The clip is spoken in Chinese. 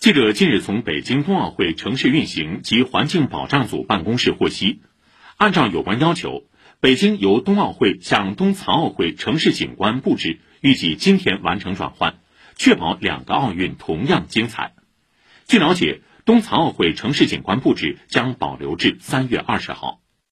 记者近日从北京冬奥会城市运行及环境保障组办公室获悉按照有关要求北京由冬奥会向冬残奥会城市景观布置预计今天完成转换确保两个奥运同样精彩。据了解冬残奥会城市景观布置将保留至三月二十号。